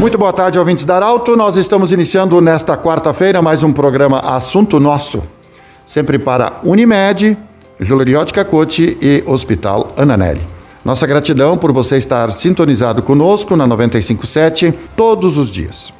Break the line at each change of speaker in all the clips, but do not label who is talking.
Muito boa tarde, ouvintes da Arauto. Nós estamos iniciando nesta quarta-feira mais um programa Assunto Nosso, sempre para Unimed, Juleriótica Cote e Hospital Ananelli. Nossa gratidão por você estar sintonizado conosco na 957 todos os dias.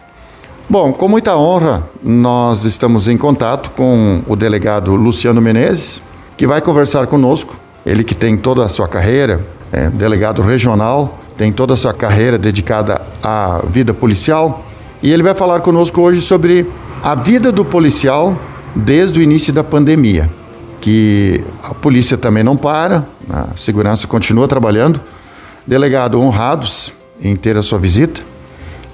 Bom, com muita honra, nós estamos em contato com o delegado Luciano Menezes, que vai conversar conosco. Ele que tem toda a sua carreira, é delegado regional tem toda a sua carreira dedicada à vida policial. E ele vai falar conosco hoje sobre a vida do policial desde o início da pandemia. Que a polícia também não para, a segurança continua trabalhando. Delegado, honrados em ter a sua visita.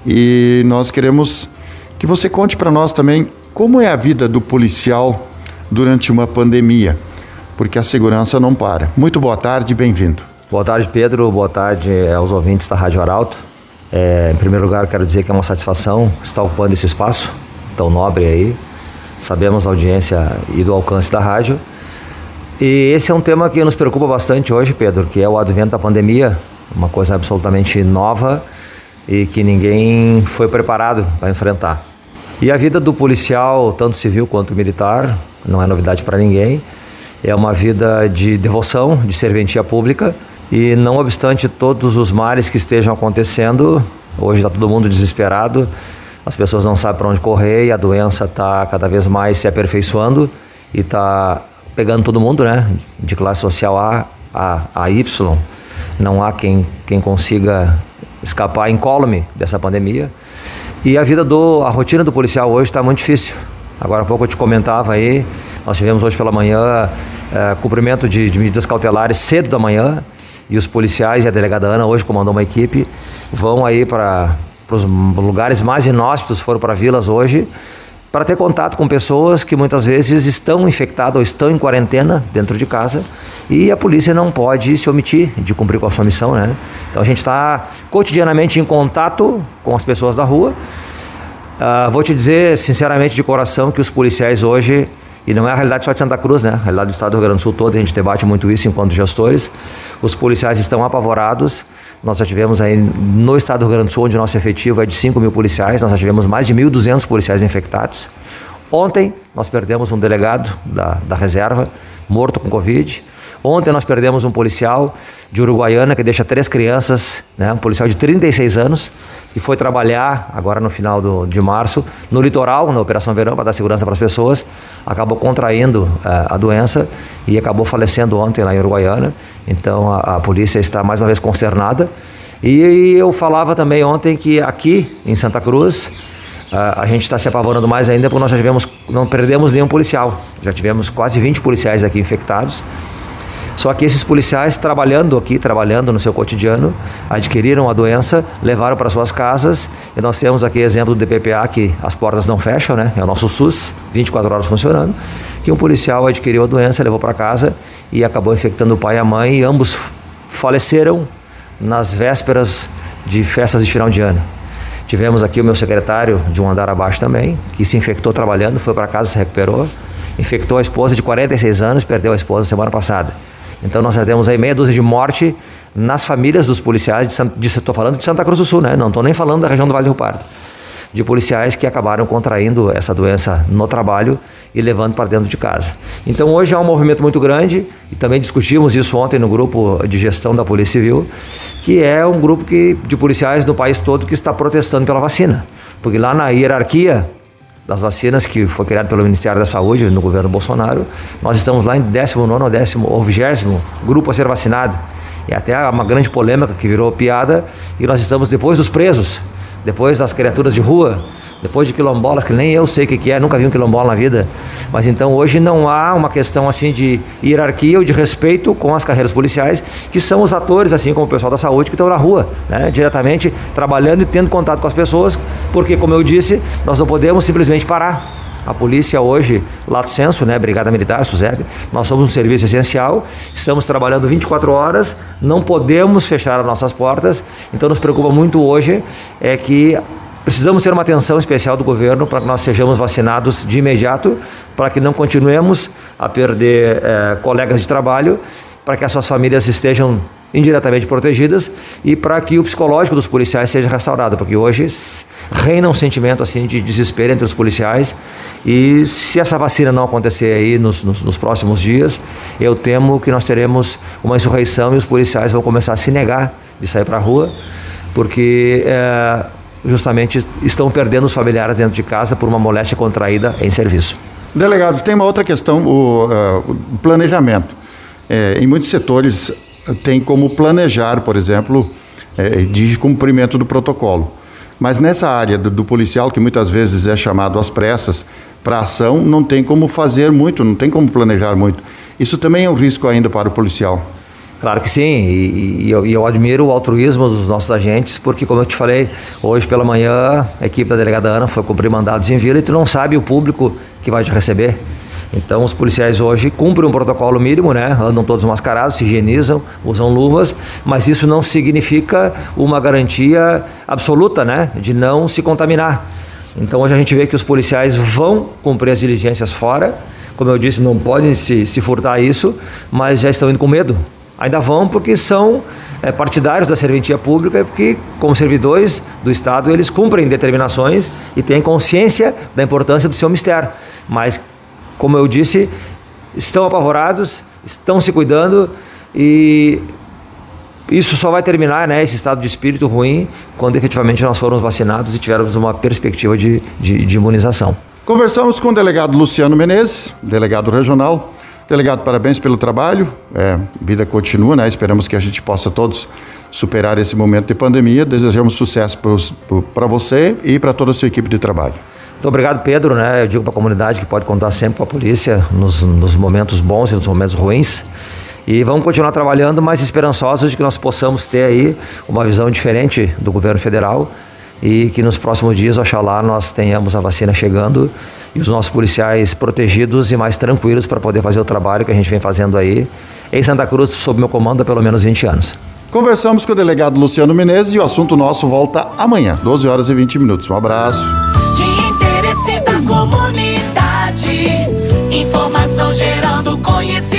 E nós queremos que você conte para nós também como é a vida do policial durante uma pandemia, porque a segurança não para. Muito boa tarde, bem-vindo.
Boa tarde, Pedro. Boa tarde eh, aos ouvintes da Rádio Arauto. É, em primeiro lugar, quero dizer que é uma satisfação estar ocupando esse espaço tão nobre aí. Sabemos da audiência e do alcance da rádio. E esse é um tema que nos preocupa bastante hoje, Pedro, que é o advento da pandemia, uma coisa absolutamente nova e que ninguém foi preparado para enfrentar. E a vida do policial, tanto civil quanto militar, não é novidade para ninguém. É uma vida de devoção, de serventia pública e não obstante todos os males que estejam acontecendo, hoje está todo mundo desesperado, as pessoas não sabem para onde correr e a doença está cada vez mais se aperfeiçoando e está pegando todo mundo, né? De classe social A a, a Y. Não há quem, quem consiga escapar incólume dessa pandemia. E a vida do, a rotina do policial hoje está muito difícil. Agora há pouco eu te comentava aí, nós tivemos hoje pela manhã é, cumprimento de, de medidas cautelares cedo da manhã, e os policiais e a delegada Ana hoje comandou uma equipe, vão aí para os lugares mais inóspitos, foram para vilas hoje, para ter contato com pessoas que muitas vezes estão infectadas ou estão em quarentena dentro de casa e a polícia não pode se omitir de cumprir com a sua missão, né? Então a gente está cotidianamente em contato com as pessoas da rua. Uh, vou te dizer sinceramente de coração que os policiais hoje e não é a realidade só de Santa Cruz, né? A realidade do estado do Rio Grande do Sul todo, a gente debate muito isso enquanto gestores. Os policiais estão apavorados. Nós já tivemos aí no estado do Rio Grande do Sul, onde nosso efetivo é de 5 mil policiais, nós já tivemos mais de 1.200 policiais infectados. Ontem nós perdemos um delegado da, da reserva, morto com Covid. Ontem nós perdemos um policial de Uruguaiana que deixa três crianças, né, um policial de 36 anos, que foi trabalhar agora no final do, de março no litoral, na Operação Verão, para dar segurança para as pessoas. Acabou contraindo uh, a doença e acabou falecendo ontem lá em Uruguaiana. Então a, a polícia está mais uma vez consternada. E, e eu falava também ontem que aqui em Santa Cruz Uh, a gente está se apavorando mais ainda porque nós já tivemos, não perdemos nenhum policial. Já tivemos quase 20 policiais aqui infectados. Só que esses policiais trabalhando aqui, trabalhando no seu cotidiano, adquiriram a doença, levaram para suas casas. E nós temos aqui exemplo do DPPA que as portas não fecham, né? É o nosso SUS, 24 horas funcionando. Que um policial adquiriu a doença, levou para casa e acabou infectando o pai e a mãe. E ambos faleceram nas vésperas de festas de final de ano. Tivemos aqui o meu secretário de um andar abaixo também, que se infectou trabalhando, foi para casa, se recuperou. Infectou a esposa de 46 anos, perdeu a esposa semana passada. Então nós já temos aí meia dúzia de morte nas famílias dos policiais, estou falando de Santa Cruz do Sul, né? não estou nem falando da região do Vale do Rio Pardo. De policiais que acabaram contraindo essa doença no trabalho e levando para dentro de casa. Então hoje há um movimento muito grande, e também discutimos isso ontem no grupo de gestão da Polícia Civil, que é um grupo que, de policiais do país todo que está protestando pela vacina. Porque lá na hierarquia das vacinas que foi criado pelo Ministério da Saúde no governo Bolsonaro, nós estamos lá em 19 ou 10 ou 20 grupo a ser vacinado. E até uma grande polêmica que virou piada, e nós estamos depois dos presos, depois das criaturas de rua, depois de quilombolas, que nem eu sei o que, é, nunca vi um quilombola na vida. Mas então hoje não há uma questão assim de hierarquia ou de respeito com as carreiras policiais, que são os atores, assim como o pessoal da saúde, que estão na rua, né, diretamente trabalhando e tendo contato com as pessoas, porque, como eu disse, nós não podemos simplesmente parar. A polícia hoje, lato senso, né, Brigada Militar, SUSEP, nós somos um serviço essencial, estamos trabalhando 24 horas, não podemos fechar as nossas portas, então nos preocupa muito hoje é que Precisamos ter uma atenção especial do governo para que nós sejamos vacinados de imediato, para que não continuemos a perder é, colegas de trabalho, para que as suas famílias estejam indiretamente protegidas e para que o psicológico dos policiais seja restaurado, porque hoje reina um sentimento assim de desespero entre os policiais e se essa vacina não acontecer aí nos, nos, nos próximos dias, eu temo que nós teremos uma insurreição e os policiais vão começar a se negar de sair para a rua, porque é, justamente estão perdendo os familiares dentro de casa por uma moléstia contraída em serviço.
Delegado, tem uma outra questão, o, uh, o planejamento. É, em muitos setores tem como planejar, por exemplo, é, de cumprimento do protocolo. Mas nessa área do, do, policial, que muitas vezes é chamado às pressas para ação, não tem como fazer muito, não tem como planejar muito. Isso também é um risco ainda para o policial.
Claro que sim, e, e, eu, eu, admiro o altruísmo dos nossos agentes, porque, como eu te falei, hoje pela manhã a equipe da delegada Ana foi cumprir mandados em vila e tu não sabe o público que vai te receber. Então, os policiais hoje cumprem um protocolo mínimo, né? Andam todos mascarados, se higienizam, usam luvas, mas isso não significa uma garantia absoluta, né? De não se contaminar. Então, hoje a gente vê que os policiais vão cumprir as diligências fora. Como eu disse, não podem se, se furtar isso, mas já estão indo com medo. Ainda vão porque são é, partidários da serventia pública, porque, como servidores do Estado, eles cumprem determinações e têm consciência da importância do seu mistério. Mas como eu disse, estão apavorados, estão se cuidando e isso só vai terminar, né, esse estado de espírito ruim, quando efetivamente nós formos vacinados e tivermos uma perspectiva de, de, de imunização.
Conversamos com o delegado Luciano Menezes, delegado regional. Delegado, parabéns pelo trabalho. É, vida continua, né? Esperamos que a gente possa todos superar esse momento de pandemia. Desejamos sucesso para você e para toda a sua equipe de trabalho.
Muito obrigado, Pedro. Né? Eu digo para a comunidade que pode contar sempre com a polícia nos, nos momentos bons e nos momentos ruins. E vamos continuar trabalhando, mas esperançosos de que nós possamos ter aí uma visão diferente do governo federal e que nos próximos dias, oxalá, nós tenhamos a vacina chegando e os nossos policiais protegidos e mais tranquilos para poder fazer o trabalho que a gente vem fazendo aí em Santa Cruz, sob meu comando, há pelo menos 20 anos.
Conversamos com o delegado Luciano Menezes e o assunto nosso volta amanhã, 12 horas e 20 minutos. Um abraço
comunidade. Informação gerando conhecimento.